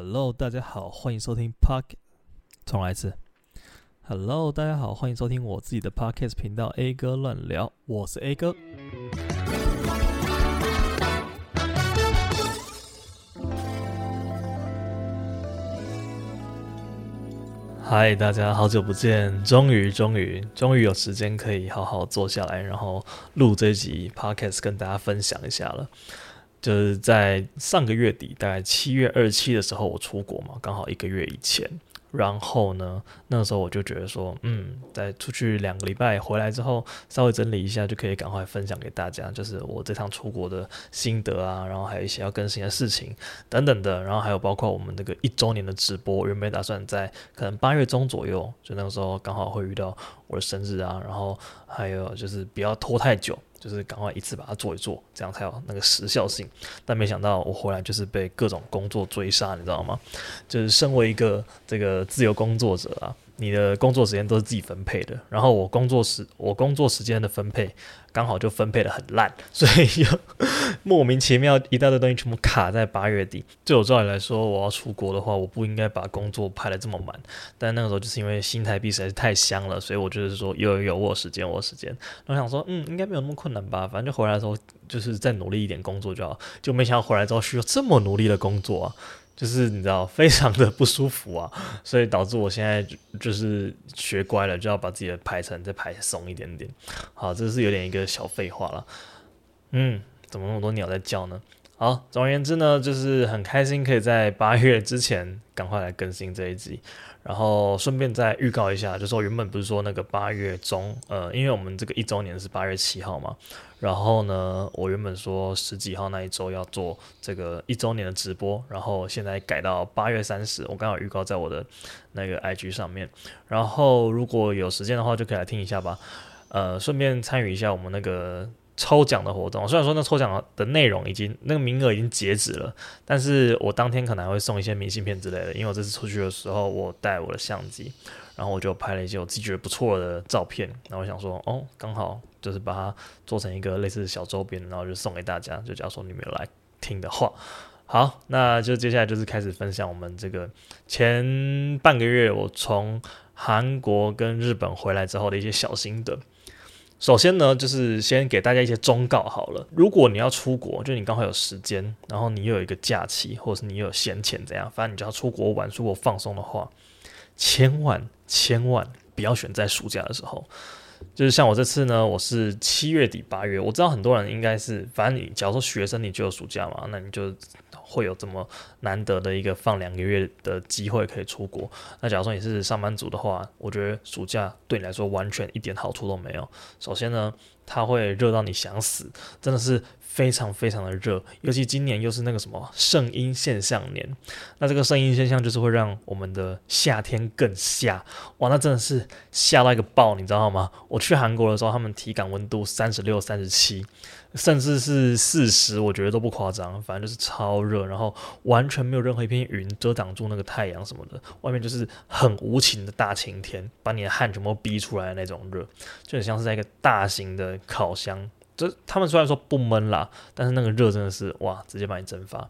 Hello，大家好，欢迎收听 Park 重来一次。Hello，大家好，欢迎收听我自己的 Podcast 频道 A 哥乱聊，我是 A 哥。嗨，大家好久不见，终于，终于，终于有时间可以好好坐下来，然后录这集 Podcast 跟大家分享一下了。就是在上个月底，大概七月二十七的时候，我出国嘛，刚好一个月以前。然后呢，那个时候我就觉得说，嗯，在出去两个礼拜回来之后，稍微整理一下，就可以赶快分享给大家，就是我这趟出国的心得啊，然后还有一些要更新的事情等等的，然后还有包括我们这个一周年的直播，原本打算在可能八月中左右，就那个时候刚好会遇到我的生日啊，然后还有就是不要拖太久。就是赶快一次把它做一做，这样才有那个时效性。但没想到我回来就是被各种工作追杀，你知道吗？就是身为一个这个自由工作者啊。你的工作时间都是自己分配的，然后我工作时我工作时间的分配刚好就分配得很烂，所以就莫名其妙一大堆东西全部卡在八月底。对我照理来说，我要出国的话，我不应该把工作排得这么满。但那个时候就是因为新台币实在是太香了，所以我就是说有有我时间我时间。我想说，嗯，应该没有那么困难吧，反正就回来的时候就是再努力一点工作就好。就没想到回来之后需要这么努力的工作。就是你知道，非常的不舒服啊，所以导致我现在就是学乖了，就要把自己的排程再排松一点点。好，这是有点一个小废话了。嗯，怎么那么多鸟在叫呢？好，总而言之呢，就是很开心可以在八月之前赶快来更新这一集。然后顺便再预告一下，就是我原本不是说那个八月中，呃，因为我们这个一周年是八月七号嘛，然后呢，我原本说十几号那一周要做这个一周年的直播，然后现在改到八月三十，我刚好预告在我的那个 IG 上面，然后如果有时间的话，就可以来听一下吧，呃，顺便参与一下我们那个。抽奖的活动，虽然说那抽奖的内容已经那个名额已经截止了，但是我当天可能还会送一些明信片之类的，因为我这次出去的时候我带我的相机，然后我就拍了一些我自己觉得不错的照片，然后我想说哦，刚好就是把它做成一个类似小周边，然后就送给大家，就假如说你们有来听的话，好，那就接下来就是开始分享我们这个前半个月我从韩国跟日本回来之后的一些小心得。首先呢，就是先给大家一些忠告好了。如果你要出国，就你刚好有时间，然后你又有一个假期，或者是你有闲钱，怎样？反正你就要出国玩、出国放松的话，千万千万不要选在暑假的时候。就是像我这次呢，我是七月底八月，我知道很多人应该是，反正你假如说学生，你就有暑假嘛，那你就。会有这么难得的一个放两个月的机会可以出国。那假如说你是上班族的话，我觉得暑假对你来说完全一点好处都没有。首先呢，它会热到你想死，真的是非常非常的热。尤其今年又是那个什么圣婴现象年，那这个圣婴现象就是会让我们的夏天更夏。哇，那真的是夏到一个爆，你知道吗？我去韩国的时候，他们体感温度三十六、三十七。甚至是四十，我觉得都不夸张，反正就是超热，然后完全没有任何一片云遮挡住那个太阳什么的，外面就是很无情的大晴天，把你的汗全部逼出来的那种热，就很像是在一个大型的烤箱。这他们虽然说不闷啦，但是那个热真的是哇，直接把你蒸发。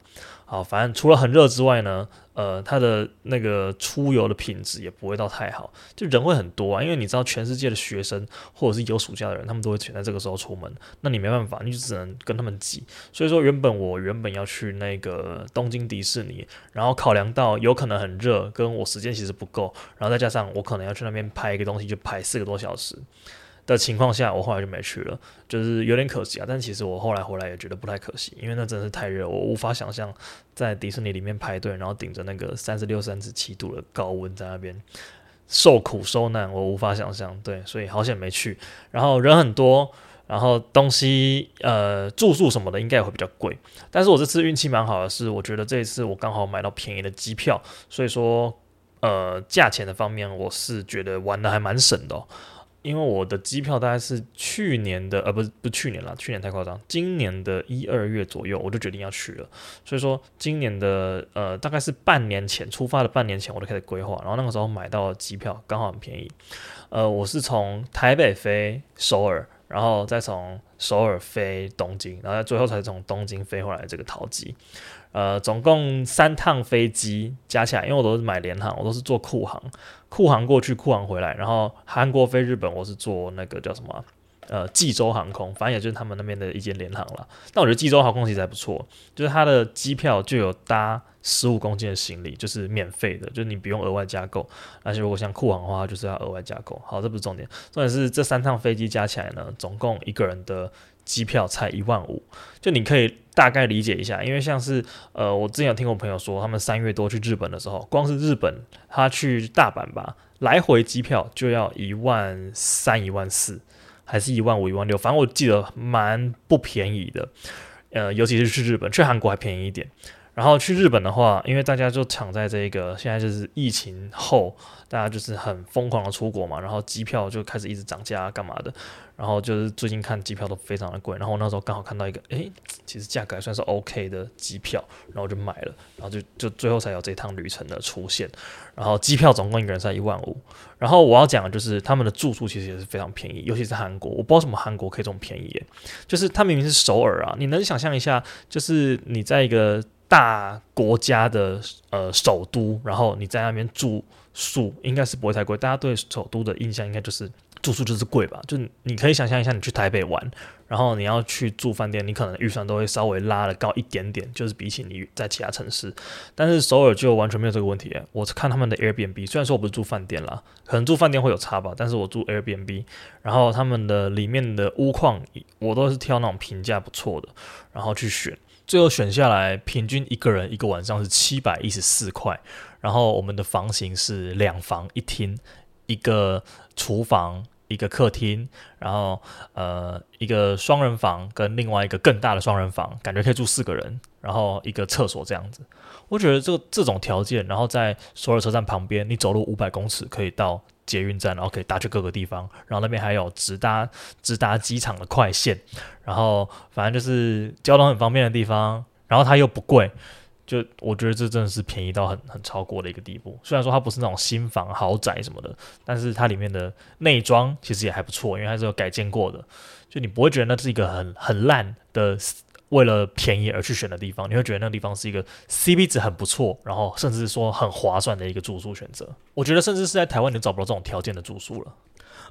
好，反正除了很热之外呢，呃，它的那个出游的品质也不会到太好，就人会很多啊，因为你知道全世界的学生或者是有暑假的人，他们都会选在这个时候出门，那你没办法，你就只能跟他们挤。所以说，原本我原本要去那个东京迪士尼，然后考量到有可能很热，跟我时间其实不够，然后再加上我可能要去那边拍一个东西，就拍四个多小时。的情况下，我后来就没去了，就是有点可惜啊。但其实我后来回来也觉得不太可惜，因为那真是太热，我无法想象在迪士尼里面排队，然后顶着那个三十六、三十七度的高温在那边受苦受难，我无法想象。对，所以好险没去。然后人很多，然后东西呃住宿什么的应该也会比较贵。但是我这次运气蛮好的是，我觉得这一次我刚好买到便宜的机票，所以说呃价钱的方面我是觉得玩的还蛮省的。因为我的机票大概是去年的，呃，不是不是去年了，去年太夸张，今年的一二月左右我就决定要去了，所以说今年的呃大概是半年前出发的半年前我就开始规划，然后那个时候买到机票刚好很便宜，呃，我是从台北飞首尔，然后再从首尔飞东京，然后最后才从东京飞回来这个桃机。呃，总共三趟飞机加起来，因为我都是买联航，我都是坐酷航，酷航过去，酷航回来，然后韩国飞日本，我是坐那个叫什么、呃，济州航空，反正也就是他们那边的一间联航了。但我觉得济州航空其实还不错，就是它的机票就有搭十五公斤的行李，就是免费的，就是你不用额外加购。而且如果像酷航的话，就是要额外加购。好，这不是重点，重点是这三趟飞机加起来呢，总共一个人的机票才一万五。就你可以大概理解一下，因为像是呃，我之前有听我朋友说，他们三月多去日本的时候，光是日本他去大阪吧，来回机票就要一万三、一万四。还是一万五、一万六，反正我记得蛮不便宜的，呃，尤其是去日本，去韩国还便宜一点。然后去日本的话，因为大家就抢在这个现在就是疫情后，大家就是很疯狂的出国嘛，然后机票就开始一直涨价干嘛的。然后就是最近看机票都非常的贵，然后那时候刚好看到一个，诶，其实价格还算是 OK 的机票，然后就买了，然后就就最后才有这趟旅程的出现。然后机票总共一个人才一万五。然后我要讲的就是他们的住宿其实也是非常便宜，尤其是韩国，我不知道什么韩国可以这么便宜耶，就是它明明是首尔啊，你能想象一下，就是你在一个。大国家的呃首都，然后你在那边住宿应该是不会太贵。大家对首都的印象应该就是住宿就是贵吧？就你可以想象一下，你去台北玩，然后你要去住饭店，你可能预算都会稍微拉的高一点点，就是比起你在其他城市。但是首尔就完全没有这个问题。我看他们的 Airbnb，虽然说我不是住饭店啦，可能住饭店会有差吧，但是我住 Airbnb，然后他们的里面的屋况我都是挑那种评价不错的，然后去选。最后选下来，平均一个人一个晚上是七百一十四块。然后我们的房型是两房一厅，一个厨房，一个客厅，然后呃一个双人房跟另外一个更大的双人房，感觉可以住四个人。然后一个厕所这样子，我觉得这个这种条件，然后在首尔车站旁边，你走路五百公尺可以到捷运站，然后可以搭去各个地方，然后那边还有直达直达机场的快线，然后反正就是交通很方便的地方，然后它又不贵，就我觉得这真的是便宜到很很超过的一个地步。虽然说它不是那种新房豪宅什么的，但是它里面的内装其实也还不错，因为它是有改建过的，就你不会觉得那是一个很很烂的。为了便宜而去选的地方，你会觉得那个地方是一个 CP 值很不错，然后甚至说很划算的一个住宿选择。我觉得甚至是在台湾你找不到这种条件的住宿了。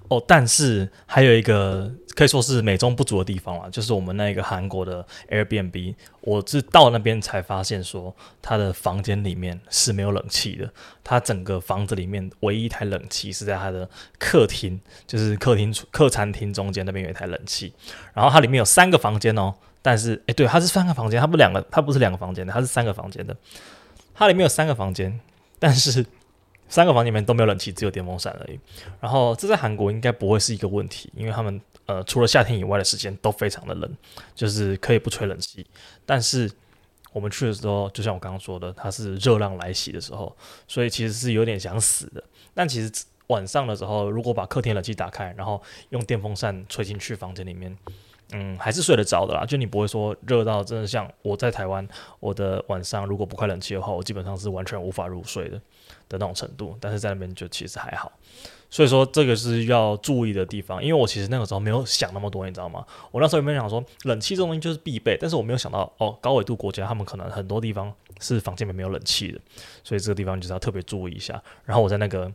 哦，但是还有一个可以说是美中不足的地方啦，就是我们那个韩国的 Airbnb，我是到那边才发现说，他的房间里面是没有冷气的。他整个房子里面唯一一台冷气是在他的客厅，就是客厅客餐厅中间那边有一台冷气。然后它里面有三个房间哦。但是，诶，对，它是三个房间，它不两个，它不是两个房间的，它是三个房间的。它里面有三个房间，但是 三个房间里面都没有冷气，只有电风扇而已。然后这在韩国应该不会是一个问题，因为他们呃除了夏天以外的时间都非常的冷，就是可以不吹冷气。但是我们去的时候，就像我刚刚说的，它是热浪来袭的时候，所以其实是有点想死的。但其实晚上的时候，如果把客厅冷气打开，然后用电风扇吹进去房间里面。嗯，还是睡得着的啦，就你不会说热到真的像我在台湾，我的晚上如果不开冷气的话，我基本上是完全无法入睡的的那种程度。但是在那边就其实还好，所以说这个是要注意的地方。因为我其实那个时候没有想那么多，你知道吗？我那时候有没有想说冷气这种东西就是必备，但是我没有想到哦，高纬度国家他们可能很多地方是房间里面没有冷气的，所以这个地方就是要特别注意一下。然后我在那个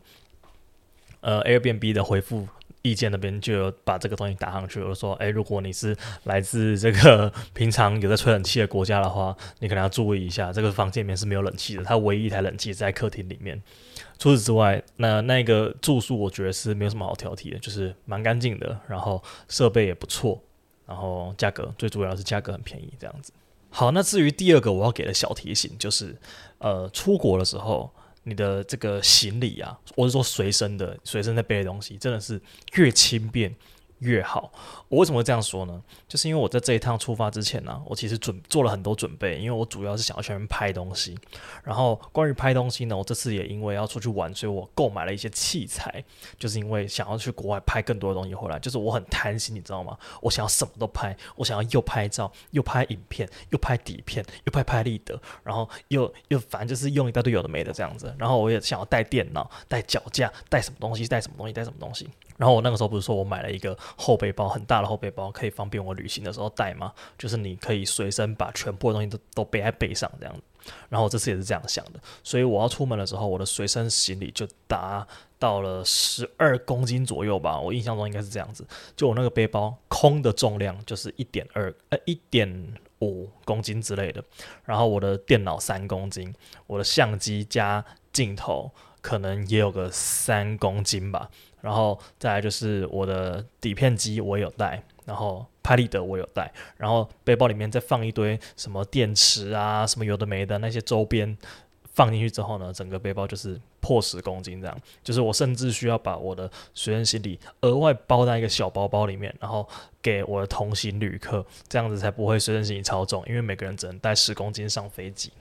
呃 Airbnb 的回复。意见那边就有把这个东西打上去，我说：诶，如果你是来自这个平常有在吹冷气的国家的话，你可能要注意一下，这个房间里面是没有冷气的，它唯一一台冷气在客厅里面。除此之外，那那个住宿我觉得是没有什么好挑剔的，就是蛮干净的，然后设备也不错，然后价格最主要是价格很便宜，这样子。好，那至于第二个我要给的小提醒就是，呃，出国的时候。你的这个行李啊，我是说随身的，随身在背的东西，真的是越轻便越好。我为什么会这样说呢？就是因为我在这一趟出发之前呢、我其实准做了很多准备，因为我主要是想要去那边拍东西。然后关于拍东西呢，我这次也因为要出去玩，所以我购买了一些器材，就是因为想要去国外拍更多的东西回来。就是我很贪心，你知道吗？我想要什么都拍，我想要又拍照，又拍影片，又拍底片，又拍拍立得，然后又又反正就是用一大堆有的没的这样子。然后我也想要带电脑、带脚架、带什么东西、带什么东西、带什么东西。然后我那个时候不是说我买了一个后背包，很大的后背包，可以方便我旅行的时候带吗？就是你可以随身把全部的东西都都背在背上这样。然后我这次也是这样想的，所以我要出门的时候，我的随身行李就达到了十二公斤左右吧，我印象中应该是这样子。就我那个背包空的重量就是一点二呃一点五公斤之类的，然后我的电脑三公斤，我的相机加镜头可能也有个三公斤吧，然后再来就是我的底片机我有带，然后。拍立得我有带，然后背包里面再放一堆什么电池啊，什么有的没的那些周边放进去之后呢，整个背包就是破十公斤这样。就是我甚至需要把我的随身行李额外包在一个小包包里面，然后给我的同行旅客，这样子才不会随身行李超重，因为每个人只能带十公斤上飞机。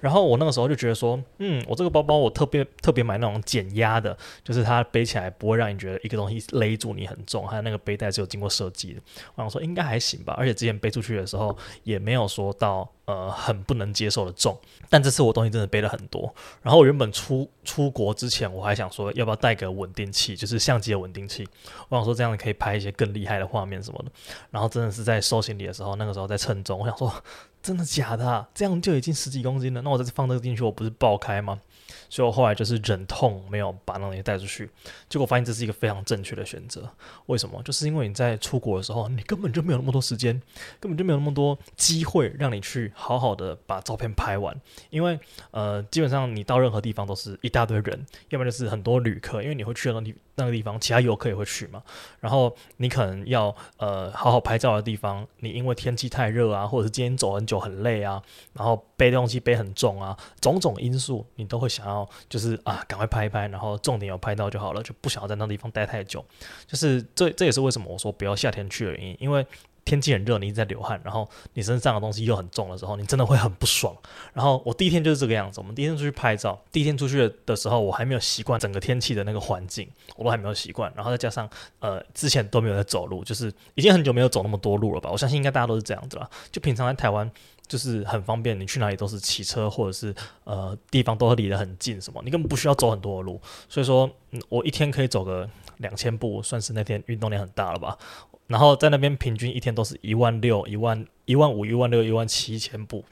然后我那个时候就觉得说，嗯，我这个包包我特别特别买那种减压的，就是它背起来不会让你觉得一个东西勒住你很重，还有那个背带是有经过设计的。我想说应该还行吧，而且之前背出去的时候也没有说到呃很不能接受的重。但这次我东西真的背了很多。然后我原本出出国之前我还想说要不要带个稳定器，就是相机的稳定器。我想说这样可以拍一些更厉害的画面什么的。然后真的是在收行李的时候，那个时候在称重，我想说。真的假的？这样就已经十几公斤了，那我再放这个进去，我不是爆开吗？所以我后来就是忍痛没有把那东西带出去，结果发现这是一个非常正确的选择。为什么？就是因为你在出国的时候，你根本就没有那么多时间，根本就没有那么多机会让你去好好的把照片拍完。因为呃，基本上你到任何地方都是一大堆人，要么就是很多旅客，因为你会去的那地那个地方，其他游客也会去嘛。然后你可能要呃好好拍照的地方，你因为天气太热啊，或者是今天走很久很累啊，然后背东西背很重啊，种种因素，你都会想要就是啊赶快拍一拍，然后重点有拍到就好了，就不想要在那地方待太久。就是这这也是为什么我说不要夏天去的原因，因为。天气很热，你一直在流汗，然后你身上的东西又很重的时候，你真的会很不爽。然后我第一天就是这个样子，我们第一天出去拍照，第一天出去的时候，我还没有习惯整个天气的那个环境，我都还没有习惯。然后再加上呃，之前都没有在走路，就是已经很久没有走那么多路了吧？我相信应该大家都是这样子吧。就平常在台湾就是很方便，你去哪里都是骑车，或者是呃地方都离得很近，什么你根本不需要走很多的路。所以说，嗯，我一天可以走个两千步，算是那天运动量很大了吧？然后在那边平均一天都是一万六、一万、一万五、一万六、一万七千步，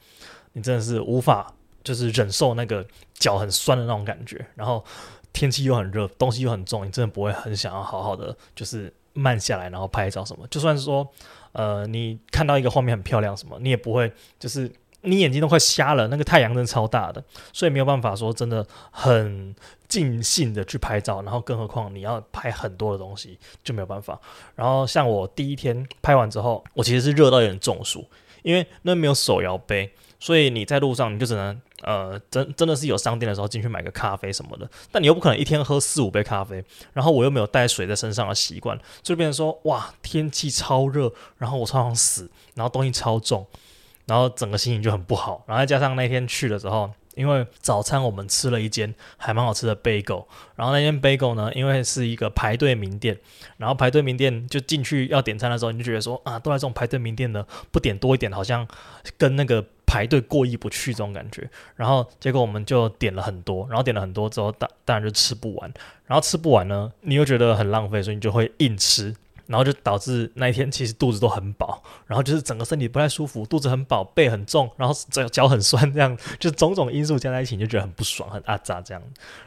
你真的是无法就是忍受那个脚很酸的那种感觉。然后天气又很热，东西又很重，你真的不会很想要好好的就是慢下来，然后拍照什么。就算是说，呃，你看到一个画面很漂亮什么，你也不会就是。你眼睛都快瞎了，那个太阳真的超大的，所以没有办法说真的很尽兴的去拍照，然后更何况你要拍很多的东西就没有办法。然后像我第一天拍完之后，我其实是热到有点中暑，因为那没有手摇杯，所以你在路上你就只能呃真真的是有商店的时候进去买个咖啡什么的，但你又不可能一天喝四五杯咖啡，然后我又没有带水在身上的习惯，就变成说哇天气超热，然后我超想死，然后东西超重。然后整个心情就很不好，然后再加上那天去的时候，因为早餐我们吃了一间还蛮好吃的 bagel，然后那间 bagel 呢，因为是一个排队名店，然后排队名店就进去要点餐的时候，你就觉得说啊，都来这种排队名店的，不点多一点，好像跟那个排队过意不去这种感觉。然后结果我们就点了很多，然后点了很多之后，当当然就吃不完，然后吃不完呢，你又觉得很浪费，所以你就会硬吃。然后就导致那一天其实肚子都很饱，然后就是整个身体不太舒服，肚子很饱，背很重，然后脚脚很酸，这样就种种因素加在一起，你就觉得很不爽，很阿扎这样。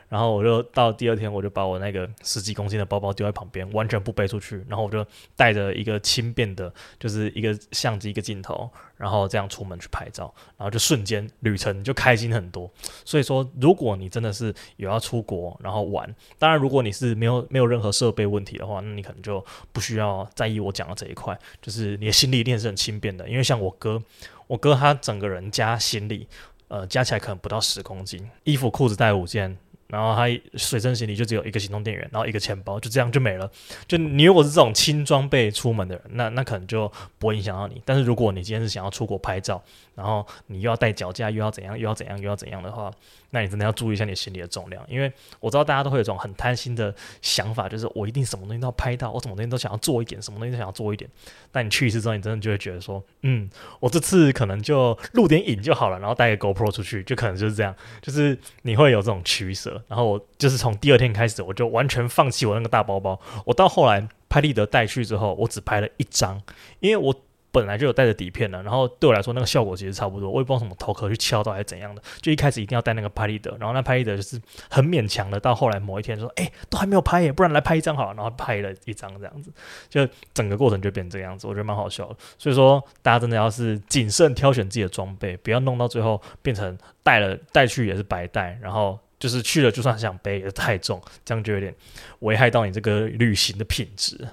然后我就到第二天，我就把我那个十几公斤的包包丢在旁边，完全不背出去。然后我就带着一个轻便的，就是一个相机、一个镜头，然后这样出门去拍照，然后就瞬间旅程就开心很多。所以说，如果你真的是有要出国然后玩，当然如果你是没有没有任何设备问题的话，那你可能就不需要在意我讲的这一块，就是你的行李一定是很轻便的。因为像我哥，我哥他整个人加行李，呃，加起来可能不到十公斤，衣服裤子带五件。然后他随身行李就只有一个行动电源，然后一个钱包，就这样就没了。就你如果是这种轻装备出门的人，那那可能就不会影响到你。但是如果你今天是想要出国拍照，然后你又要带脚架，又要怎样，又要怎样，又要怎样的话，那你真的要注意一下你行李的重量。因为我知道大家都会有一种很贪心的想法，就是我一定什么东西都要拍到，我什么东西都想要做一点，什么东西都想要做一点。但你去一次之后，你真的就会觉得说，嗯，我这次可能就录点影就好了，然后带个 GoPro 出去，就可能就是这样，就是你会有这种取舍。然后我就是从第二天开始，我就完全放弃我那个大包包。我到后来拍立得带去之后，我只拍了一张，因为我。本来就有带着底片的，然后对我来说那个效果其实差不多，我也不知道什么头壳去敲到还是怎样的，就一开始一定要带那个拍立得，然后那拍立得就是很勉强的，到后来某一天说，哎，都还没有拍耶，不然来拍一张好了，然后拍了一张这样子，就整个过程就变成这样子，我觉得蛮好笑的。所以说大家真的要是谨慎挑选自己的装备，不要弄到最后变成带了带去也是白带，然后就是去了就算想背也太重，这样就有点危害到你这个旅行的品质。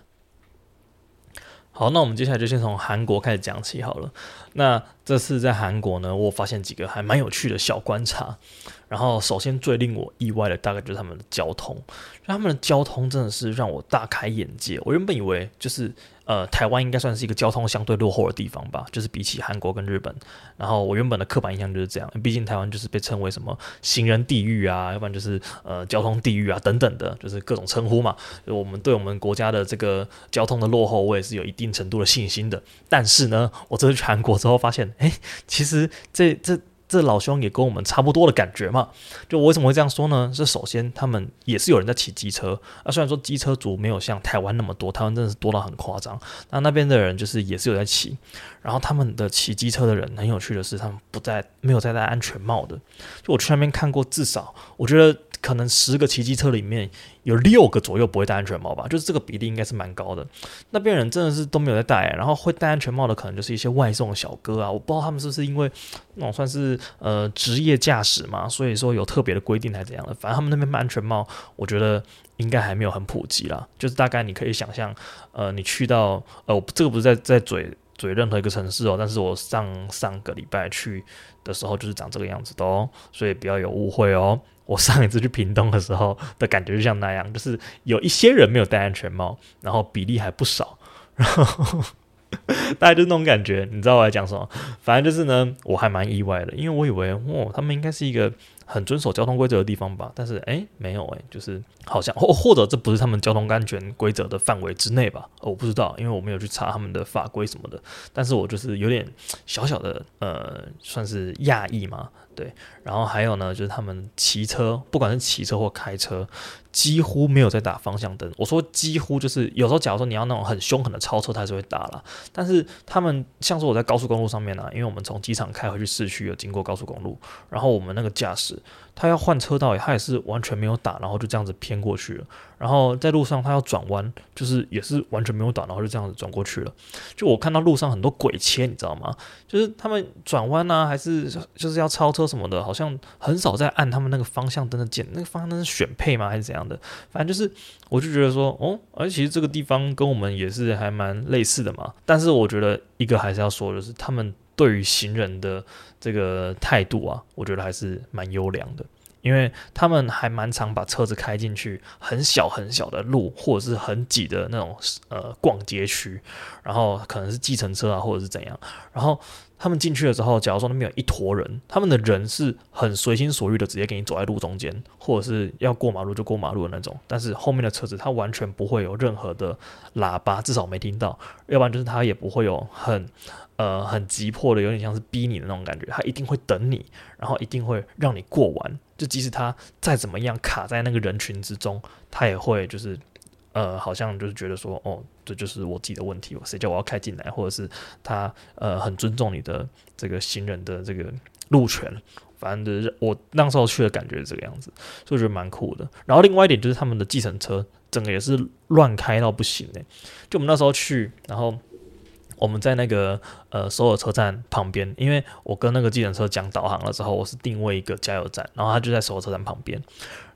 好，那我们接下来就先从韩国开始讲起好了。那这次在韩国呢，我发现几个还蛮有趣的小观察。然后，首先最令我意外的，大概就是他们的交通。他们的交通真的是让我大开眼界。我原本以为就是。呃，台湾应该算是一个交通相对落后的地方吧，就是比起韩国跟日本。然后我原本的刻板印象就是这样，毕竟台湾就是被称为什么行人地狱啊，要不然就是呃交通地狱啊等等的，就是各种称呼嘛。我们对我们国家的这个交通的落后，我也是有一定程度的信心的。但是呢，我这次去韩国之后发现，哎，其实这这。这老兄也跟我们差不多的感觉嘛？就我为什么会这样说呢？是首先他们也是有人在骑机车啊，虽然说机车族没有像台湾那么多，台湾真的是多到很夸张。那那边的人就是也是有在骑，然后他们的骑机车的人很有趣的是，他们不在没有在戴安全帽的。就我去那边看过，至少我觉得。可能十个骑机车里面有六个左右不会戴安全帽吧，就是这个比例应该是蛮高的。那边人真的是都没有在戴，然后会戴安全帽的可能就是一些外送小哥啊，我不知道他们是不是因为那种算是呃职业驾驶嘛，所以说有特别的规定还是怎样的。反正他们那边安全帽，我觉得应该还没有很普及啦。就是大概你可以想象，呃，你去到呃，这个不是在在嘴嘴任何一个城市哦，但是我上上个礼拜去的时候就是长这个样子的哦，所以不要有误会哦。我上一次去屏东的时候的感觉就像那样，就 是有一些人没有戴安全帽，然后比例还不少，然后大概就那种感觉，你知道我在讲什么？反正就是呢，我还蛮意外的，因为我以为哦，他们应该是一个。很遵守交通规则的地方吧，但是诶，没有诶，就是好像或 或者这不是他们交通安全规则的范围之内吧？我不知道，因为我没有去查他们的法规什么的。但是我就是有点小小的呃，算是讶异嘛，对。然后还有呢，就是他们骑车，不管是骑车或开车，几乎没有在打方向灯。我说几乎就是有时候，假如说你要那种很凶狠的超车，他还是会打了。但是他们像是我在高速公路上面呢、因为我们从机场开回去市区有经过高速公路，然后我们那个驾驶。他要换车道，他也是完全没有打，然后就这样子偏过去了。然后在路上他要转弯，就是也是完全没有打，然后就这样子转过去了。就我看到路上很多鬼切，你知道吗？就是他们转弯啊，还是就是要超车什么的，好像很少在按他们那个方向灯的键。那个方向灯是选配吗？还是怎样的？反正就是，我就觉得说，哦，而其实这个地方跟我们也是还蛮类似的嘛。但是我觉得一个还是要说，就是他们。对于行人的这个态度啊，我觉得还是蛮优良的，因为他们还蛮常把车子开进去很小很小的路，或者是很挤的那种呃逛街区，然后可能是计程车啊，或者是怎样，然后。他们进去的时候，假如说那边有一坨人，他们的人是很随心所欲的，直接给你走在路中间，或者是要过马路就过马路的那种。但是后面的车子，他完全不会有任何的喇叭，至少没听到。要不然就是他也不会有很呃很急迫的，有点像是逼你的那种感觉。他一定会等你，然后一定会让你过完。就即使他再怎么样卡在那个人群之中，他也会就是。呃，好像就是觉得说，哦，这就是我自己的问题，我谁叫我要开进来，或者是他呃很尊重你的这个行人的这个路权，反正就是我那时候去的感觉是这个样子，所以我觉得蛮酷的。然后另外一点就是他们的计程车整个也是乱开到不行嘞，就我们那时候去，然后。我们在那个呃首尔车站旁边，因为我跟那个计程车讲导航了之后，我是定位一个加油站，然后他就在首尔车站旁边。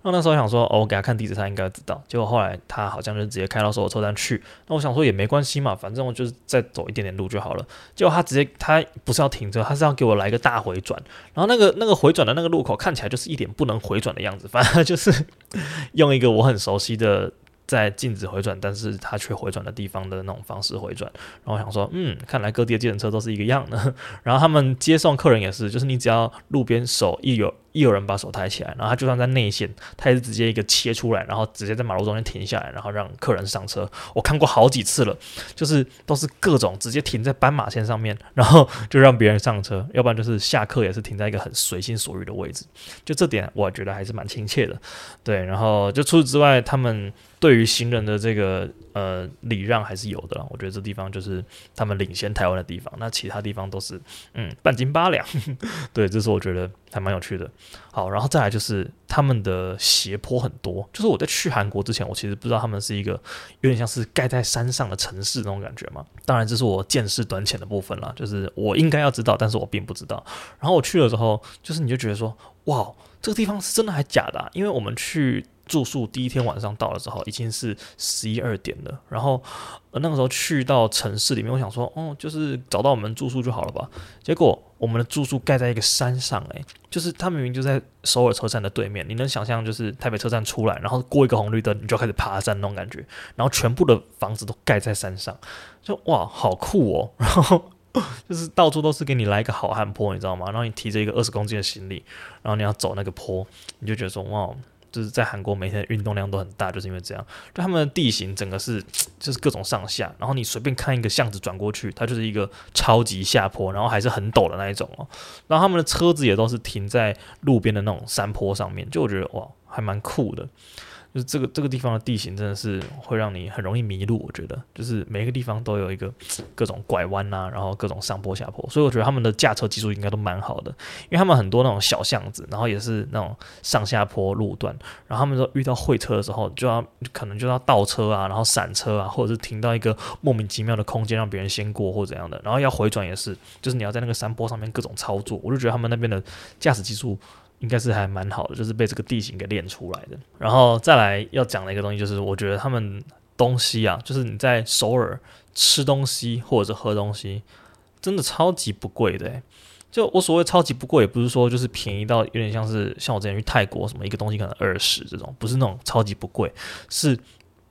然后那时候想说，哦，我给他看地址，他应该知道。结果后来他好像就直接开到首尔车站去。那我想说也没关系嘛，反正我就是再走一点点路就好了。结果他直接他不是要停车，他是要给我来一个大回转。然后那个 那个回转的那个路口看起来就是一点不能回转的样子，反正就是 用一个我很熟悉的。在禁止回转，但是他却回转的地方的那种方式回转，然后想说，嗯，看来各地的计程车都是一个样的。然后他们接送客人也是，就是你只要路边手一有一有人把手抬起来，然后他就算在内线，他也是直接一个切出来，然后直接在马路中间停下来，然后让客人上车。我看过好几次了，就是都是各种直接停在斑马线上面，然后就让别人上车，要不然就是下课也是停在一个很随心所欲的位置。就这点，我觉得还是蛮亲切的。对，然后就除此之外，他们。对于行人的这个呃礼让还是有的，我觉得这地方就是他们领先台湾的地方。那其他地方都是嗯半斤八两，对，这是我觉得还蛮有趣的。好，然后再来就是他们的斜坡很多，就是我在去韩国之前，我其实不知道他们是一个有点像是盖在山上的城市那种感觉嘛。当然这是我见识短浅的部分啦，就是我应该要知道，但是我并不知道。然后我去了之后，就是你就觉得说，哇，这个地方是真的还假的？因为我们去。住宿第一天晚上到了之后，已经是十一二点了。然后那个时候去到城市里面，我想说，哦，就是找到我们住宿就好了吧。结果我们的住宿盖在一个山上，诶，就是它明明就在首尔车站的对面。你能想象，就是台北车站出来，然后过一个红绿灯，你就开始爬山那种感觉。然后全部的房子都盖在山上，就哇，好酷哦。然后就是到处都是给你来一个好汉坡，你知道吗？然后你提着一个二十公斤的行李，然后你要走那个坡，你就觉得说，哇。就是在韩国每天的运动量都很大，就是因为这样。就他们的地形整个是就是各种上下，然后你随便看一个巷子转过去，它就是一个超级下坡，然后还是很陡的那一种哦。然后他们的车子也都是停在路边的那种山坡上面，就我觉得哇，还蛮酷的。就是这个这个地方的地形真的是会让你很容易迷路，我觉得。就是每一个地方都有一个各种拐弯呐，然后各种上坡下坡，所以我觉得他们的驾车技术应该都蛮好的，因为他们很多那种小巷子，然后也是那种上下坡路段，然后他们说遇到会车的时候就要可能就要倒车啊，然后闪车啊，或者是停到一个莫名其妙的空间让别人先过或怎样的，然后要回转也是，就是你要在那个山坡上面各种操作，我就觉得他们那边的驾驶技术。应该是还蛮好的，就是被这个地形给练出来的。然后再来要讲的一个东西，就是我觉得他们东西啊，就是你在首尔吃东西或者是喝东西，真的超级不贵的。就我所谓超级不贵，也不是说就是便宜到有点像是像我之前去泰国什么一个东西可能二十这种，不是那种超级不贵，是。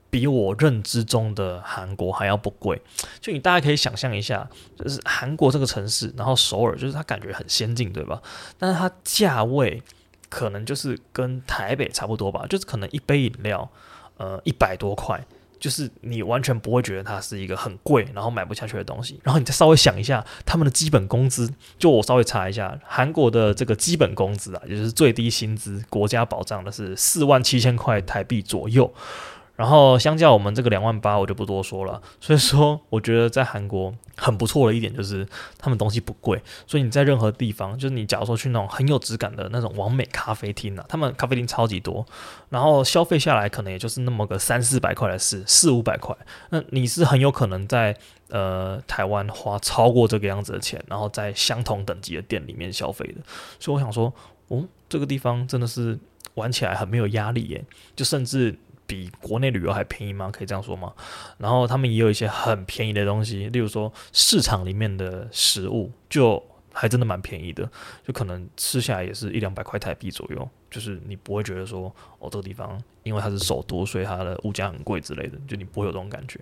比我认知中的韩国还要不贵，就你大家可以想象一下，就是韩国这个城市，然后首尔就是它感觉很先进，对吧？但是它价位可能就是跟台北差不多吧，就是可能一杯饮料，呃，一百多块，就是你完全不会觉得它是一个很贵，然后买不下去的东西。然后你再稍微想一下他们的基本工资，就我稍微查一下，韩国的这个基本工资啊，也就是最低薪资，国家保障的是四万七千块台币左右。然后相较我们这个两万八，我就不多说了。所以说，我觉得在韩国很不错的一点就是，他们东西不贵。所以你在任何地方，就是你假如说去那种很有质感的那种完美咖啡厅啊，他们咖啡厅超级多，然后消费下来可能也就是那么个三四百块的事，四五百块。那你是很有可能在呃台湾花超过这个样子的钱，然后在相同等级的店里面消费的。所以我想说，哦，这个地方真的是玩起来很没有压力耶，就甚至。比国内旅游还便宜吗？可以这样说吗？然后他们也有一些很便宜的东西，例如说市场里面的食物，就还真的蛮便宜的，就可能吃下来也是一两百块台币左右，就是你不会觉得说哦，这个地方因为它是首都，所以它的物价很贵之类的，就你不会有这种感觉。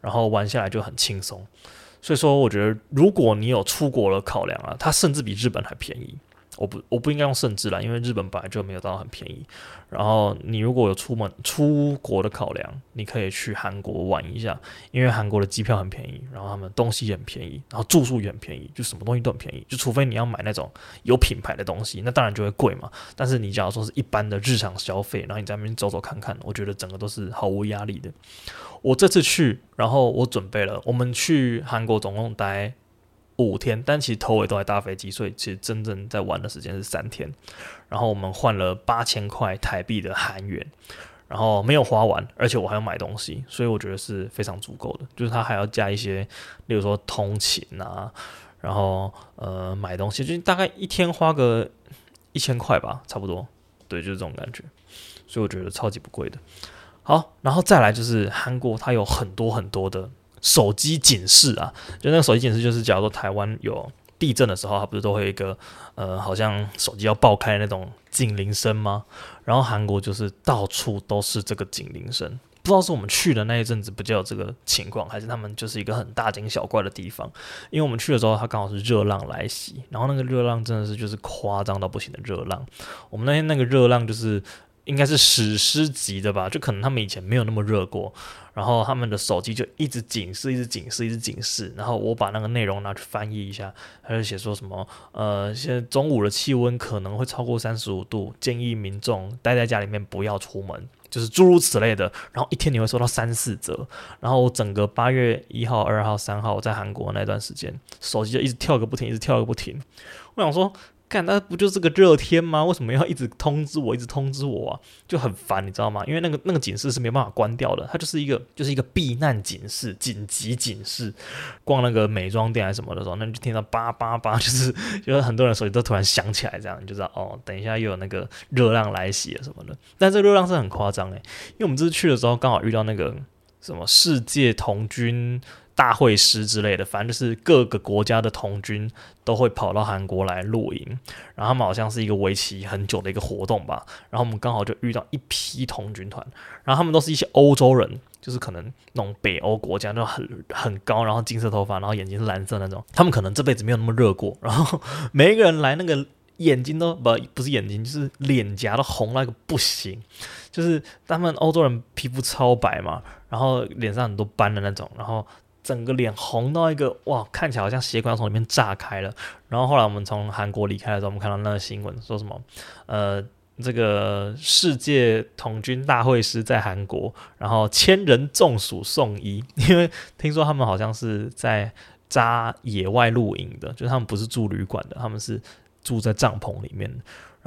然后玩下来就很轻松，所以说我觉得如果你有出国的考量啊，它甚至比日本还便宜。我不我不应该用甚至啦，因为日本本来就没有到很便宜。然后你如果有出门出国的考量，你可以去韩国玩一下，因为韩国的机票很便宜，然后他们东西也很便宜，然后住宿也很便宜，就什么东西都很便宜。就除非你要买那种有品牌的东西，那当然就会贵嘛。但是你假如说是一般的日常消费，然后你在那边走走看看，我觉得整个都是毫无压力的。我这次去，然后我准备了，我们去韩国总共待。五天，但其实头尾都在搭飞机，所以其实真正在玩的时间是三天。然后我们换了八千块台币的韩元，然后没有花完，而且我还要买东西，所以我觉得是非常足够的。就是他还要加一些，例如说通勤啊，然后呃买东西，就大概一天花个一千块吧，差不多。对，就是这种感觉，所以我觉得超级不贵的。好，然后再来就是韩国，它有很多很多的。手机警示啊，就那个手机警示，就是假如说台湾有地震的时候，它不是都会有一个呃，好像手机要爆开那种警铃声吗？然后韩国就是到处都是这个警铃声，不知道是我们去的那一阵子比较有这个情况，还是他们就是一个很大惊小怪的地方。因为我们去的时候，它刚好是热浪来袭，然后那个热浪真的是就是夸张到不行的热浪。我们那天那个热浪就是应该是史诗级的吧，就可能他们以前没有那么热过。然后他们的手机就一直警示，一直警示，一直警示。然后我把那个内容拿去翻译一下，他就写说什么，呃，现在中午的气温可能会超过三十五度，建议民众待在家里面不要出门，就是诸如此类的。然后一天你会收到三四则。然后整个八月一号、二号、三号在韩国那段时间，手机就一直跳个不停，一直跳个不停。我想说。干，那不就是个热天吗？为什么要一直通知我，一直通知我啊？就很烦，你知道吗？因为那个那个警示是没办法关掉的，它就是一个就是一个避难警示、紧急警示。逛那个美妆店还是什么的时候，那就听到叭叭叭，就是就是很多人手机都突然响起来，这样你就知道哦，等一下又有那个热浪来袭了什么的。但这个热浪是很夸张诶，因为我们这次去的时候刚好遇到那个什么世界童军。大会师之类的，反正就是各个国家的童军都会跑到韩国来露营，然后他们好像是一个为期很久的一个活动吧。然后我们刚好就遇到一批童军团，然后他们都是一些欧洲人，就是可能那种北欧国家，就很很高，然后金色头发，然后眼睛是蓝色那种。他们可能这辈子没有那么热过，然后每一个人来那个眼睛都不不是眼睛，就是脸颊都红那个不行，就是他们欧洲人皮肤超白嘛，然后脸上很多斑的那种，然后。整个脸红到一个哇，看起来好像血管从里面炸开了。然后后来我们从韩国离开的时候，我们看到那个新闻说什么？呃，这个世界童军大会师在韩国，然后千人中暑送医，因为听说他们好像是在扎野外露营的，就他们不是住旅馆的，他们是住在帐篷里面。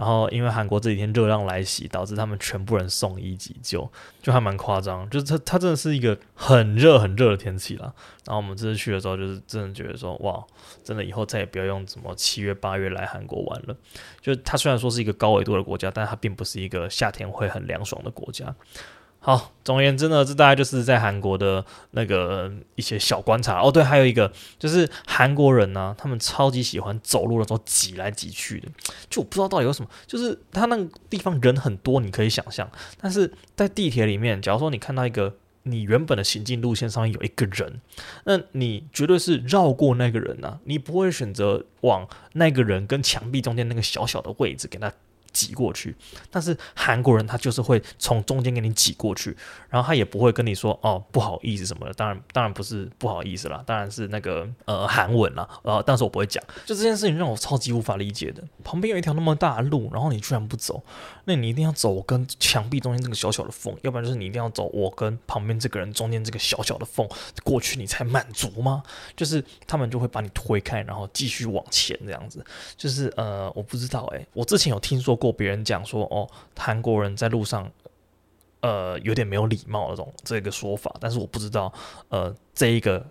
然后，因为韩国这几天热浪来袭，导致他们全部人送医急救，就还蛮夸张。就是它，它真的是一个很热很热的天气啦。然后我们这次去的时候，就是真的觉得说，哇，真的以后再也不要用什么七月八月来韩国玩了。就它虽然说是一个高纬度的国家，但它并不是一个夏天会很凉爽的国家。好，总而言之呢，这大概就是在韩国的那个一些小观察哦。对，还有一个就是韩国人呢、他们超级喜欢走路的时候挤来挤去的，就我不知道到底有什么，就是他那个地方人很多，你可以想象，但是在地铁里面，假如说你看到一个你原本的行进路线上面有一个人，那你绝对是绕过那个人啊，你不会选择往那个人跟墙壁中间那个小小的位置给他。挤过去，但是韩国人他就是会从中间给你挤过去，然后他也不会跟你说哦不好意思什么的，当然当然不是不好意思啦，当然是那个呃韩文啦，呃但是我不会讲，就这件事情让我超级无法理解的。旁边有一条那么大的路，然后你居然不走，那你一定要走我跟墙壁中间这个小小的缝，要不然就是你一定要走我跟旁边这个人中间这个小小的缝过去，你才满足吗？就是他们就会把你推开，然后继续往前这样子，就是呃我不知道诶、我之前有听说过。别人讲说哦，韩国人在路上，呃，有点没有礼貌那种这个说法，但是我不知道，呃，这一个。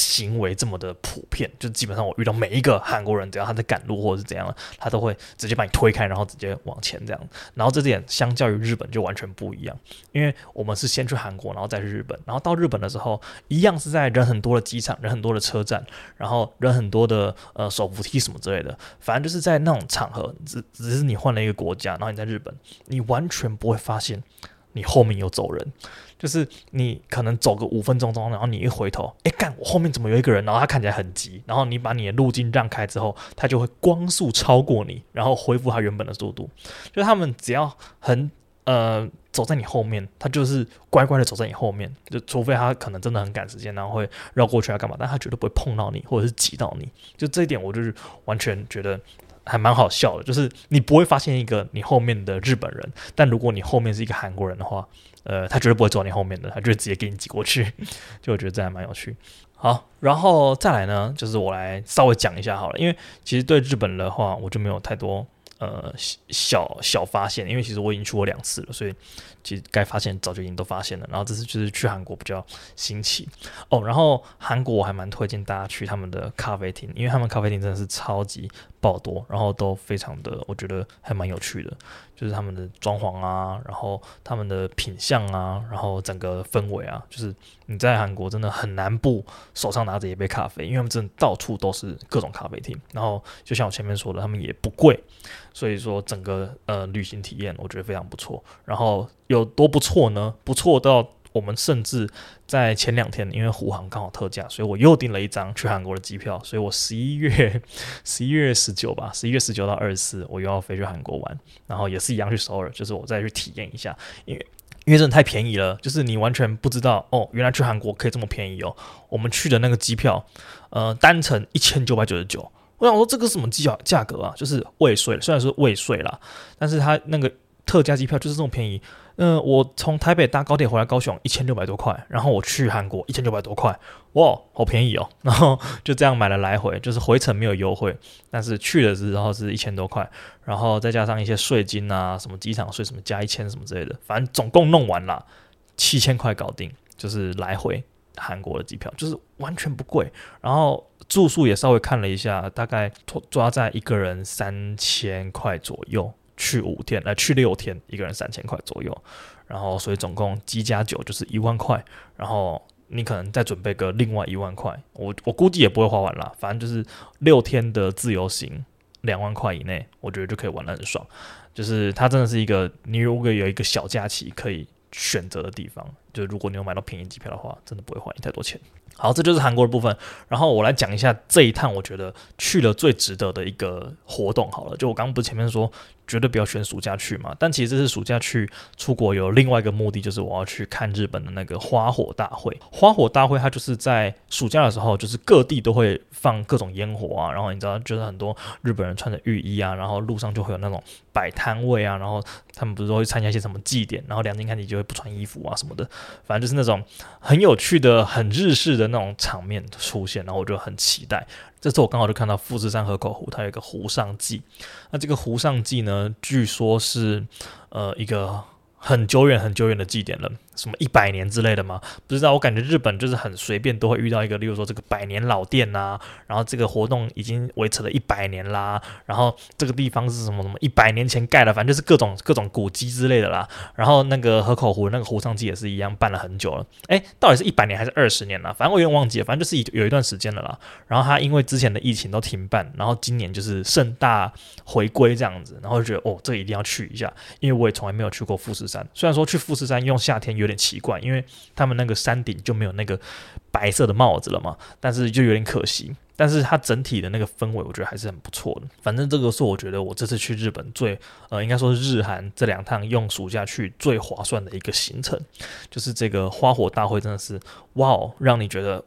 行为这么的普遍，就基本上我遇到每一个韩国人，只要他在赶路或者是怎样，他都会直接把你推开，然后直接往前这样。然后这点相较于日本就完全不一样，因为我们是先去韩国，然后再去日本，然后到日本的时候，一样是在人很多的机场、人很多的车站，然后人很多的呃手扶梯什么之类的，反正就是在那种场合，只只是你换了一个国家，然后你在日本，你完全不会发现你后面有走人。就是你可能走个五分钟钟，然后你一回头，哎干，我后面怎么有一个人？然后他看起来很急，然后你把你的路径让开之后，他就会光速超过你，然后恢复他原本的速度。就他们只要很呃走在你后面，他就是乖乖的走在你后面，就除非他可能真的很赶时间，然后会绕过去要干嘛，但他绝对不会碰到你或者是挤到你。就这一点，我就是完全觉得。还蛮好笑的，就是你不会发现一个你后面的日本人，但如果你后面是一个韩国人的话，呃，他绝对不会走你后面的，他就会直接给你挤过去。就我觉得这还蛮有趣。好，然后再来呢，就是我来稍微讲一下好了，因为其实对日本的话，我就没有太多。呃，小小发现，因为其实我已经去过两次了，所以其实该发现早就已经都发现了。然后这次就是去韩国比较新奇哦。然后韩国我还蛮推荐大家去他们的咖啡厅，因为他们咖啡厅真的是超级爆多，然后都非常的，我觉得还蛮有趣的。就是他们的装潢啊，然后他们的品相啊，然后整个氛围啊，就是你在韩国真的很难不手上拿着一杯咖啡，因为他们真的到处都是各种咖啡厅。然后就像我前面说的，他们也不贵。所以说整个呃旅行体验我觉得非常不错。然后有多不错呢？不错到我们甚至在前两天，因为虎航刚好特价，所以我又订了一张去韩国的机票。所以我十一月 十一月十九吧，十一月十九到二十四，我又要飞去韩国玩。然后也是一样去首尔，就是我再去体验一下，因为因为真的太便宜了，就是你完全不知道哦，原来去韩国可以这么便宜哦。我们去的那个机票，呃，单程一千九百九十九。我想说这个什么机票价格啊？就是未税，虽然说未税啦，但是它那个特价机票就是这么便宜。嗯、我从台北搭高铁回来高雄一千六百多块，然后我去韩国一千九百多块，哇，好便宜哦。然后就这样买了来回，就是回程没有优惠，但是去的时候是一千多块，然后再加上一些税金啊，什么机场税什么加一千什么之类的，反正总共弄完了七千块搞定，就是来回韩国的机票，就是完全不贵。然后住宿也稍微看了一下，大概抓在一个人三千块左右。去五天，来、呃、去六天，一个人三千块左右，然后所以总共机加酒就是一万块，然后你可能再准备个另外一万块，我我估计也不会花完啦，反正就是六天的自由行，两万块以内，我觉得就可以玩得很爽。就是它真的是一个，你如果有一个小假期可以选择的地方，就如果你有买到便宜机票的话，真的不会花你太多钱。好，这就是韩国的部分。然后我来讲一下这一趟我觉得去了最值得的一个活动。好了，就我刚刚不是前面说绝对不要选暑假去嘛？但其实这次暑假去出国有另外一个目的，就是我要去看日本的那个花火大会。花火大会它就是在暑假的时候，就是各地都会放各种烟火啊。然后你知道，就是很多日本人穿着浴衣啊，然后路上就会有那种摆摊位啊。然后他们不是都会参加一些什么祭典，然后两天看你就会不穿衣服啊什么的。反正就是那种很有趣的、很日式的。那种场面出现，然后我就很期待。这次我刚好就看到富士山河口湖，它有一个湖上祭。那这个湖上祭呢，据说是呃一个很久远、很久远的祭典了。什么一百年之类的吗？不知道，我感觉日本就是很随便都会遇到一个，例如说这个百年老店呐、啊，然后这个活动已经维持了一百年啦，然后这个地方是什么什么一百年前盖的，反正就是各种各种古迹之类的啦。然后那个河口湖那个湖上祭也是一样办了很久了，诶，到底是一百年还是二十年了？反正我有点忘记了，反正就是有一段时间了啦。然后他因为之前的疫情都停办，然后今年就是盛大回归这样子，然后就觉得哦，这一定要去一下，因为我也从来没有去过富士山。虽然说去富士山用夏天有有点奇怪，因为他们那个山顶就没有那个白色的帽子了嘛，但是就有点可惜。但是它整体的那个氛围，我觉得还是很不错的。反正这个是我觉得我这次去日本最呃，应该说是日韩这两趟用暑假去最划算的一个行程，就是这个花火大会真的是哇哦，让你觉得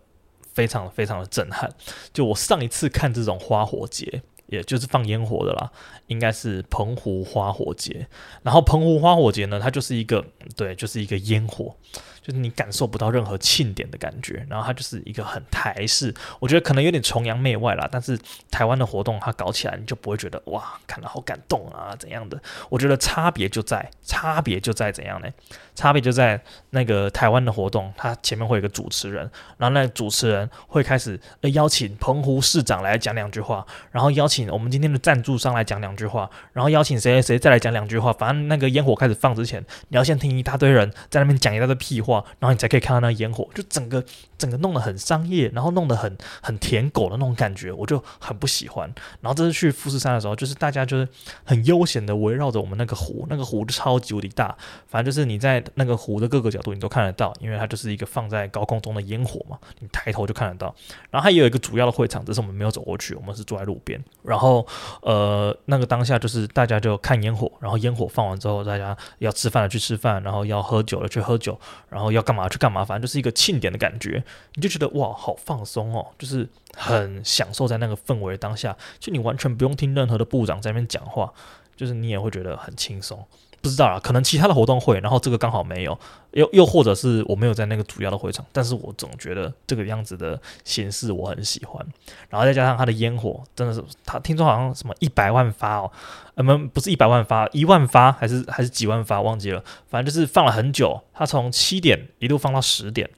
非常非常的震撼。就我上一次看这种花火节。也就是放烟火的啦，应该是澎湖花火节。然后澎湖花火节呢，它就是一个，对，就是一个烟火。就是你感受不到任何庆典的感觉，然后它就是一个很台式，我觉得可能有点崇洋媚外啦。但是台湾的活动它搞起来，你就不会觉得哇，看了好感动啊怎样的？我觉得差别就在差别就在怎样呢？差别就在那个台湾的活动，它前面会有一个主持人，然后那个主持人会开始邀请澎湖市长来讲两句话，然后邀请我们今天的赞助商来讲两句话，然后邀请谁谁谁再来讲两句话。反正那个烟火开始放之前，你要先听一大堆人在那边讲一大堆屁话。然后你才可以看到那烟火，就整个整个弄得很商业，然后弄得很很舔狗的那种感觉，我就很不喜欢。然后这次去富士山的时候，就是大家就是很悠闲的围绕着我们那个湖，那个湖超级无敌大，反正就是你在那个湖的各个角度你都看得到，因为它就是一个放在高空中的烟火嘛，你抬头就看得到。然后它也有一个主要的会场，只是我们没有走过去，我们是坐在路边。然后呃，那个当下就是大家就看烟火，然后烟火放完之后，大家要吃饭的去吃饭，然后要喝酒的去喝酒，然后。然后要干嘛去干嘛，反正就是一个庆典的感觉，你就觉得哇，好放松哦，就是很享受在那个氛围当下，就你完全不用听任何的部长在那边讲话，就是你也会觉得很轻松。不知道啊，可能其他的活动会，然后这个刚好没有，又又或者是我没有在那个主要的会场，但是我总觉得这个样子的形式我很喜欢，然后再加上它的烟火，真的是他听说好像什么一百万发哦，呃不不是一百万发，一万发还是还是几万发忘记了，反正就是放了很久，他从七点一路放到十点，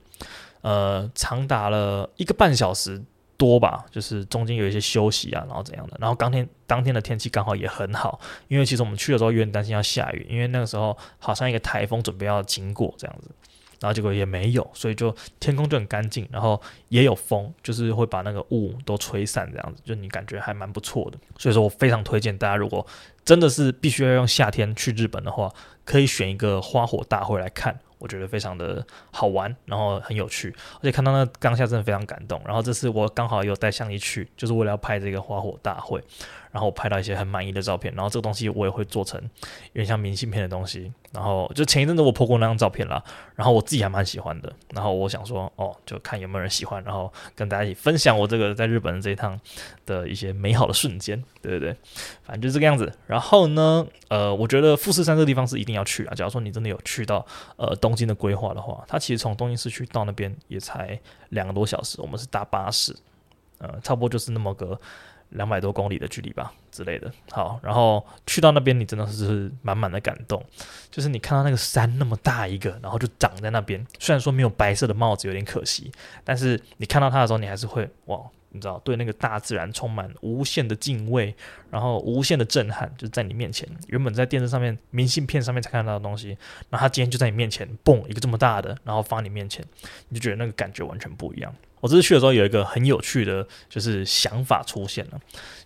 呃，长达了一个半小时。多吧，就是中间有一些休息啊，然后怎样的，然后当天当天的天气刚好也很好，因为其实我们去的时候有点担心要下雨，因为那个时候好像一个台风准备要经过这样子，然后结果也没有，所以就天空就很干净，然后也有风，就是会把那个雾都吹散这样子，就你感觉还蛮不错的。所以说我非常推荐大家，如果真的是必须要用夏天去日本的话，可以选一个花火大会来看。我觉得非常的好玩，然后很有趣，而且看到那当下真的非常感动。然后这次我刚好有带相机去，就是为了要拍这个花火大会。然后拍到一些很满意的照片，然后这个东西我也会做成有点像明信片的东西。然后就前一阵子我 po 过那张照片啦，然后我自己还蛮喜欢的。然后我想说，哦，就看有没有人喜欢，然后跟大家一起分享我这个在日本的这一趟的一些美好的瞬间，对对对，反正就是这个样子。然后呢，呃，我觉得富士山这个地方是一定要去啊。假如说你真的有去到呃东京的规划的话，它其实从东京市区到那边也才两个多小时，我们是搭巴士，呃，差不多就是那么个。两百多公里的距离吧之类的，好，然后去到那边，你真的是满满的感动，就是你看到那个山那么大一个，然后就长在那边，虽然说没有白色的帽子有点可惜，但是你看到它的时候，你还是会哇，你知道，对那个大自然充满无限的敬畏，然后无限的震撼，就在你面前，原本在电视上面、明信片上面才看到的东西，然后它今天就在你面前，蹦，一个这么大的，然后放在你面前，你就觉得那个感觉完全不一样。我这次去的时候有一个很有趣的，就是想法出现了，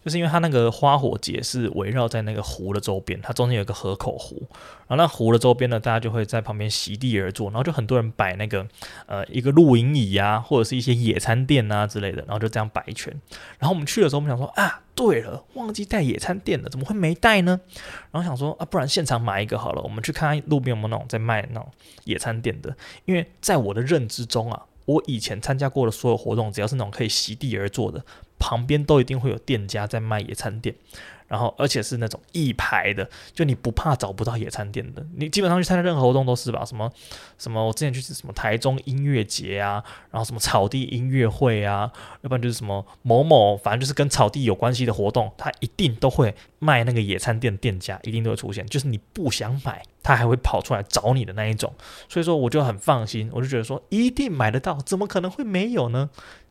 就是因为它那个花火节是围绕在那个湖的周边，它中间有一个河口湖，然后那湖的周边呢，大家就会在旁边席地而坐，然后就很多人摆那个呃一个露营椅啊，或者是一些野餐垫啊之类的，然后就这样摆一圈。然后我们去的时候，我们想说啊，对了，忘记带野餐垫了，怎么会没带呢？然后想说啊，不然现场买一个好了，我们去看看路边有没有那种在卖那种野餐垫的，因为在我的认知中啊。我以前参加过的所有活动，只要是那种可以席地而坐的，旁边都一定会有店家在卖野餐垫。然后，而且是那种一排的，就你不怕找不到野餐垫的。你基本上去参加任何活动都是吧？什么什么，我之前去什么台中音乐节啊，然后什么草地音乐会啊，要不然就是什么某某，反正就是跟草地有关系的活动，他一定都会卖那个野餐垫，店家一定都会出现。就是你不想买，他还会跑出来找你的那一种。所以说，我就很放心，我就觉得说一定买得到，怎么可能会没有呢？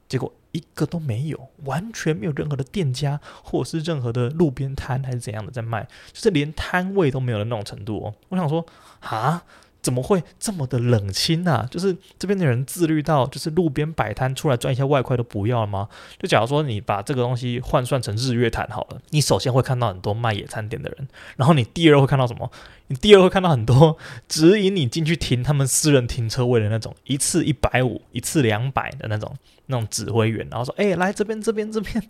结果一个都没有，完全没有任何的店家或者是任何的路边摊还是怎样的在卖，就是连摊位都没有的那种程度哦。我想说，啊，怎么会这么的冷清啊？就是这边的人自律到，就是路边摆摊出来赚一些外快都不要了吗？就假如说你把这个东西换算成日月潭好了，你首先会看到很多卖野餐店的人，然后你第二会看到什么？你第二会看到很多 指引你进去停他们私人停车位的那种，一次一百五，一次两百的那种。那种指挥员，然后说：“哎、来这边，这边，这边，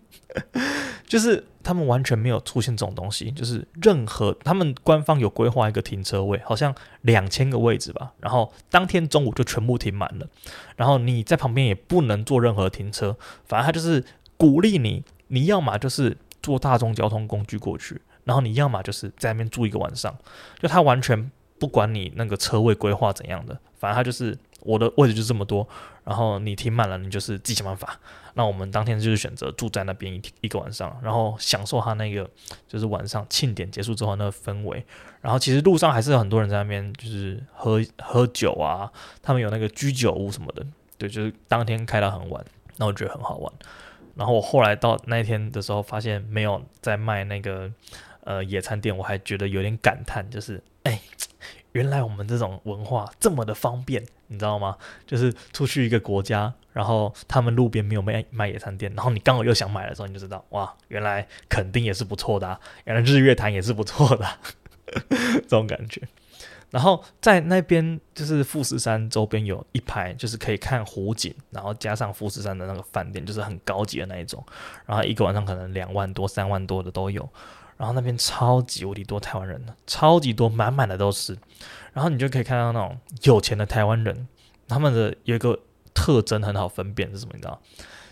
就是他们完全没有出现这种东西，就是任何他们官方有规划一个停车位，好像两千个位置吧，然后当天中午就全部停满了，然后你在旁边也不能做任何停车，反正他就是鼓励你，你要么就是坐大众交通工具过去，然后你要么就是在那边住一个晚上，就他完全不管你那个车位规划怎样的，反正他就是。”我的位置就这么多，然后你停满了，你就是自己想办法。那我们当天就是选择住在那边一一个晚上，然后享受他那个就是晚上庆典结束之后那个氛围。然后其实路上还是有很多人在那边就是喝喝酒啊，他们有那个居酒屋什么的，对，就是当天开到很晚，那我觉得很好玩。然后我后来到那一天的时候，发现没有在卖那个呃野餐垫，我还觉得有点感叹，就是哎。原来我们这种文化这么的方便，你知道吗？就是出去一个国家，然后他们路边没有卖卖野餐垫，然后你刚好又想买的时候，你就知道哇，原来垦丁也是不错的啊，原来日月潭也是不错的，这种感觉。然后在那边就是富士山周边有一排，就是可以看湖景，然后加上富士山的那个饭店，就是很高级的那一种，然后一个晚上可能两万多、三万多的都有。然后那边超级无敌多台湾人，超级多，满满的都是。然后你就可以看到那种有钱的台湾人，他们的有一个特征很好分辨是什么？你知道？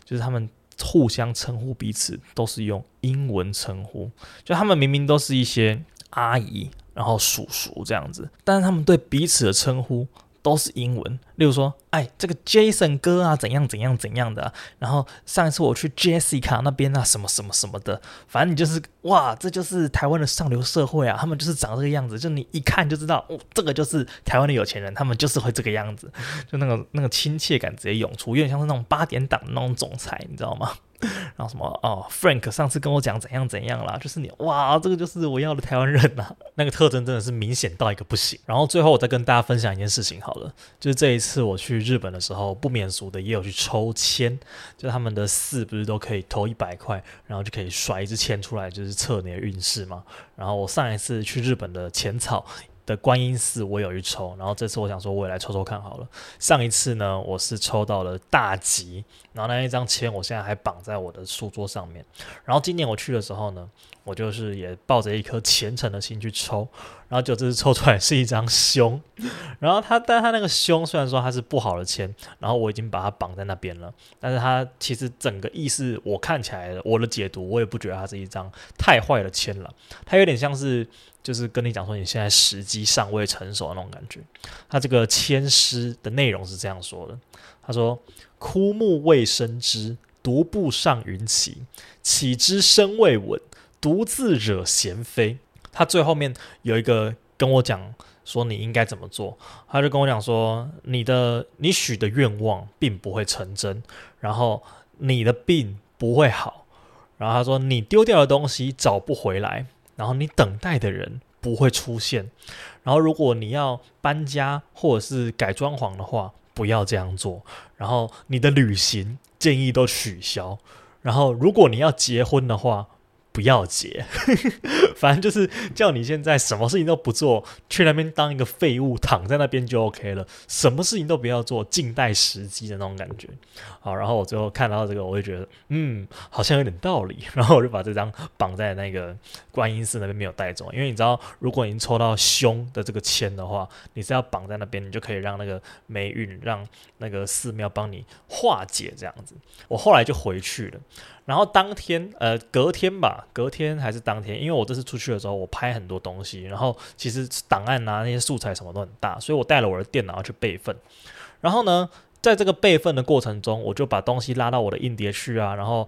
就是他们互相称呼彼此都是用英文称呼，就他们明明都是一些阿姨，然后叔叔这样子，但是他们对彼此的称呼。都是英文，例如说，哎，这个 Jason 哥啊，怎样怎样怎样的，然后上一次我去 Jessica 那边啊，什么什么什么的，反正你就是哇，这就是台湾的上流社会啊，他们就是长这个样子，就你一看就知道，哦，这个就是台湾的有钱人，他们就是会这个样子，就那个那个亲切感直接涌出，有点像是那种八点档那种总裁，你知道吗？然后什么哦，Frank 上次跟我讲怎样怎样啦，就是你哇，这个就是我要的台湾人呐、那个特征真的是明显到一个不行。然后最后我再跟大家分享一件事情好了，就是这一次我去日本的时候，不免俗的也有去抽签，就他们的寺不是都可以投一百块，然后就可以甩一支签出来，就是测你的运势嘛。然后我上一次去日本的浅草。的观音寺我有一抽，然后这次我想说我也来抽抽看好了。上一次呢，我是抽到了大吉，然后那一张签我现在还绑在我的书桌上面。然后今年我去的时候呢，我就是也抱着一颗虔诚的心去抽，然后就这次抽出来是一张凶。然后他，但他那个凶虽然说它是不好的签，然后我已经把它绑在那边了，但是他其实整个意思我看起来的我的解读，我也不觉得它是一张太坏的签了，它有点像是。就是跟你讲说，你现在时机尚未成熟那种感觉。他这个签诗的内容是这样说的：他说，枯木未生枝，独步上云起，岂知身未稳，独自惹闲飞。他最后面有一个跟我讲说你应该怎么做，他就跟我讲说，你的你许的愿望并不会成真，然后你的病不会好，然后他说你丢掉的东西找不回来。然后你等待的人不会出现，然后如果你要搬家或者是改装潢的话，不要这样做。然后你的旅行建议都取消。然后如果你要结婚的话，不要结，反正就是叫你现在什么事情都不做，去那边当一个废物，躺在那边就 OK 了。什么事情都不要做，静待时机的那种感觉。好，然后我最后看到这个，我就觉得，嗯，好像有点道理。然后我就把这张绑在那个观音寺那边没有带走，因为你知道，如果你抽到凶的这个签的话，你是要绑在那边，你就可以让那个霉运，让那个寺庙帮你化解这样子。我后来就回去了。然后当天，呃，隔天吧，隔天还是当天，因为我这次出去的时候，我拍很多东西，然后其实档案啊那些素材什么都很大，所以我带了我的电脑去备份。然后呢，在这个备份的过程中，我就把东西拉到我的硬碟去啊，然后。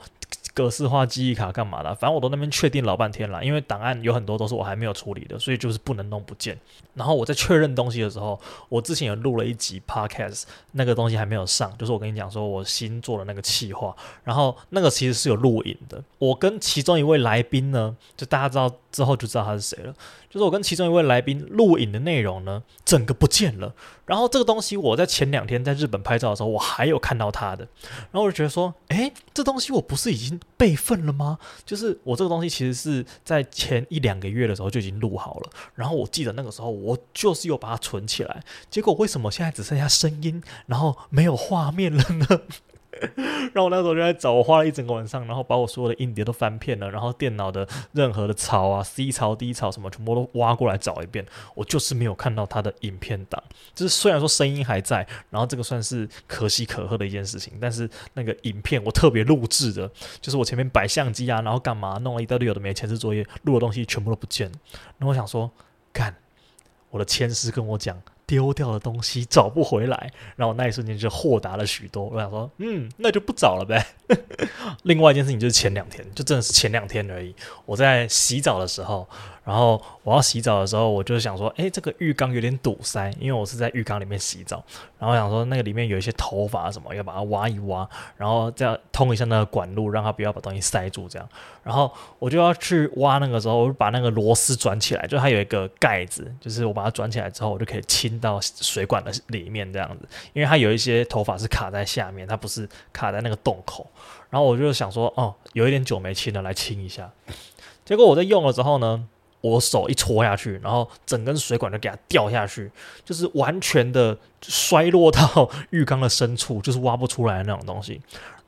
格式化记忆卡干嘛的？反正我都那边确定老半天了，因为档案有很多都是我还没有处理的，所以就是不能弄不见。然后我在确认东西的时候，我之前有录了一集 podcast，那个东西还没有上，就是我跟你讲说我新做的那个企划，然后那个其实是有录影的。我跟其中一位来宾呢，就大家知道之后就知道他是谁了。就是我跟其中一位来宾录影的内容呢，整个不见了。然后这个东西我在前两天在日本拍照的时候，我还有看到他的。然后我就觉得说，诶，这东西我不是已经备份了吗？就是我这个东西其实是在前一两个月的时候就已经录好了。然后我记得那个时候我就是有把它存起来。结果为什么现在只剩下声音，然后没有画面了呢？然后我那时候就在找，我花了一整个晚上，然后把我所有的硬碟都翻遍了，然后电脑的任何的槽啊，C 槽、D 槽什么，全部都挖过来找一遍，我就是没有看到他的影片档。就是虽然说声音还在，然后这个算是可喜可贺的一件事情，但是那个影片我特别录制的，就是我前面摆相机啊，然后干嘛弄了一大堆有的没前置作业，录的东西全部都不见。然后我想说，干，我的前师跟我讲。丢掉的东西找不回来，然后那一瞬间就豁达了许多。我想说，嗯，那就不找了呗。另外一件事情就是前两天，就真的是前两天而已。我在洗澡的时候。然后我要洗澡的时候，我就想说，诶，这个浴缸有点堵塞，因为我是在浴缸里面洗澡。然后想说，那个里面有一些头发什么，要把它挖一挖，然后这样通一下那个管路，让它不要把东西塞住。这样，然后我就要去挖那个时候，我把那个螺丝转起来，就它有一个盖子，就是我把它转起来之后，我就可以清到水管的里面这样子。因为它有一些头发是卡在下面，它不是卡在那个洞口。然后我就想说，哦，有一点久没清了，来清一下。结果我在用了之后呢，我手一戳下去，然后整根水管就给它掉下去，就是完全的摔落到 浴缸的深处，就是挖不出来那种东西。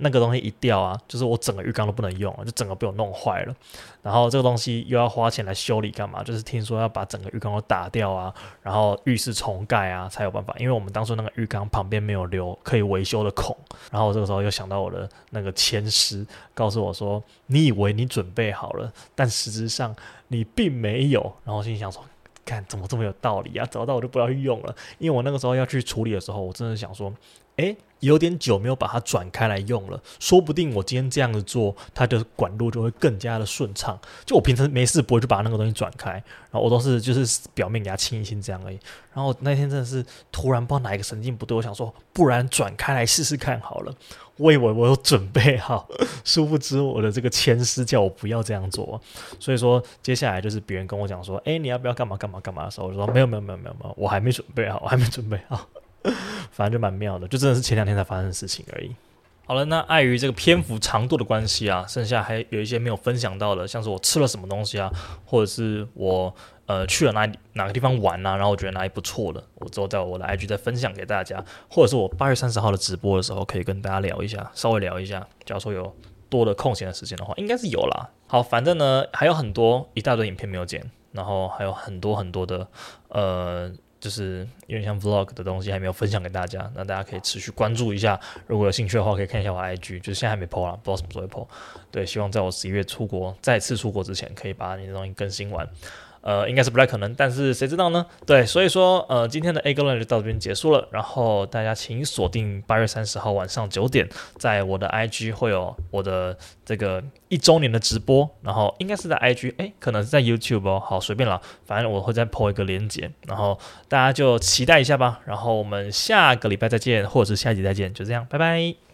那个东西一掉啊，就是我整个浴缸都不能用了，就整个被我弄坏了。然后这个东西又要花钱来修理干嘛？就是听说要把整个浴缸都打掉啊，然后浴室重盖啊才有办法。因为我们当初那个浴缸旁边没有留可以维修的孔。然后我这个时候又想到我的那个前师，告诉我说：“你以为你准备好了，但实质上你并没有。”然后心想说：“看怎么这么有道理啊？找到我就不要去用了。”因为我那个时候要去处理的时候，我真的想说。诶。有点久没有把它转开来用了，说不定我今天这样子做，它的管路就会更加的顺畅。就我平常没事不会去把那个东西转开，然后我都是就是表面给它清一清这样而已。然后那天真的是突然不知道哪一个神经不对，我想说，不然转开来试试看好了。我以为我有准备好，殊不知我的这个前师叫我不要这样做。所以说接下来就是别人跟我讲说，诶，你要不要干嘛干嘛干嘛的时候，我就说没有没有没有没有没有，我还没准备好，我还没准备好。反正就蛮妙的，就真的是前两天才发生的事情而已。好了，那碍于这个篇幅长度的关系啊，剩下还有一些没有分享到的，像是我吃了什么东西啊，或者是我呃去了哪里哪个地方玩啊，然后我觉得哪里不错的，我之后在我的 IG 再分享给大家，或者是我八月三十号的直播的时候可以跟大家聊一下，稍微聊一下。假如说有多的空闲的时间的话，应该是有啦。好，反正呢还有很多一大堆影片没有剪，然后还有很多很多的呃。就是有点像 vlog 的东西还没有分享给大家，那大家可以持续关注一下。如果有兴趣的话，可以看一下我 IG，就是现在还没 po 啦，不知道什么时候会 po。对，希望在我十一月出国再次出国之前，可以把你的东西更新完。呃，应该是不太可能，但是谁知道呢？对，所以说，呃，今天的 A 哥论就到这边结束了。然后大家请锁定八月三十号晚上九点，在我的 IG 会有我的这个一周年的直播。然后应该是在 IG，诶，可能是在 YouTube 哦。好，随便了，反正我会再 po 一个链接，然后大家就期待一下吧。然后我们下个礼拜再见，或者是下一集再见，就这样，拜拜。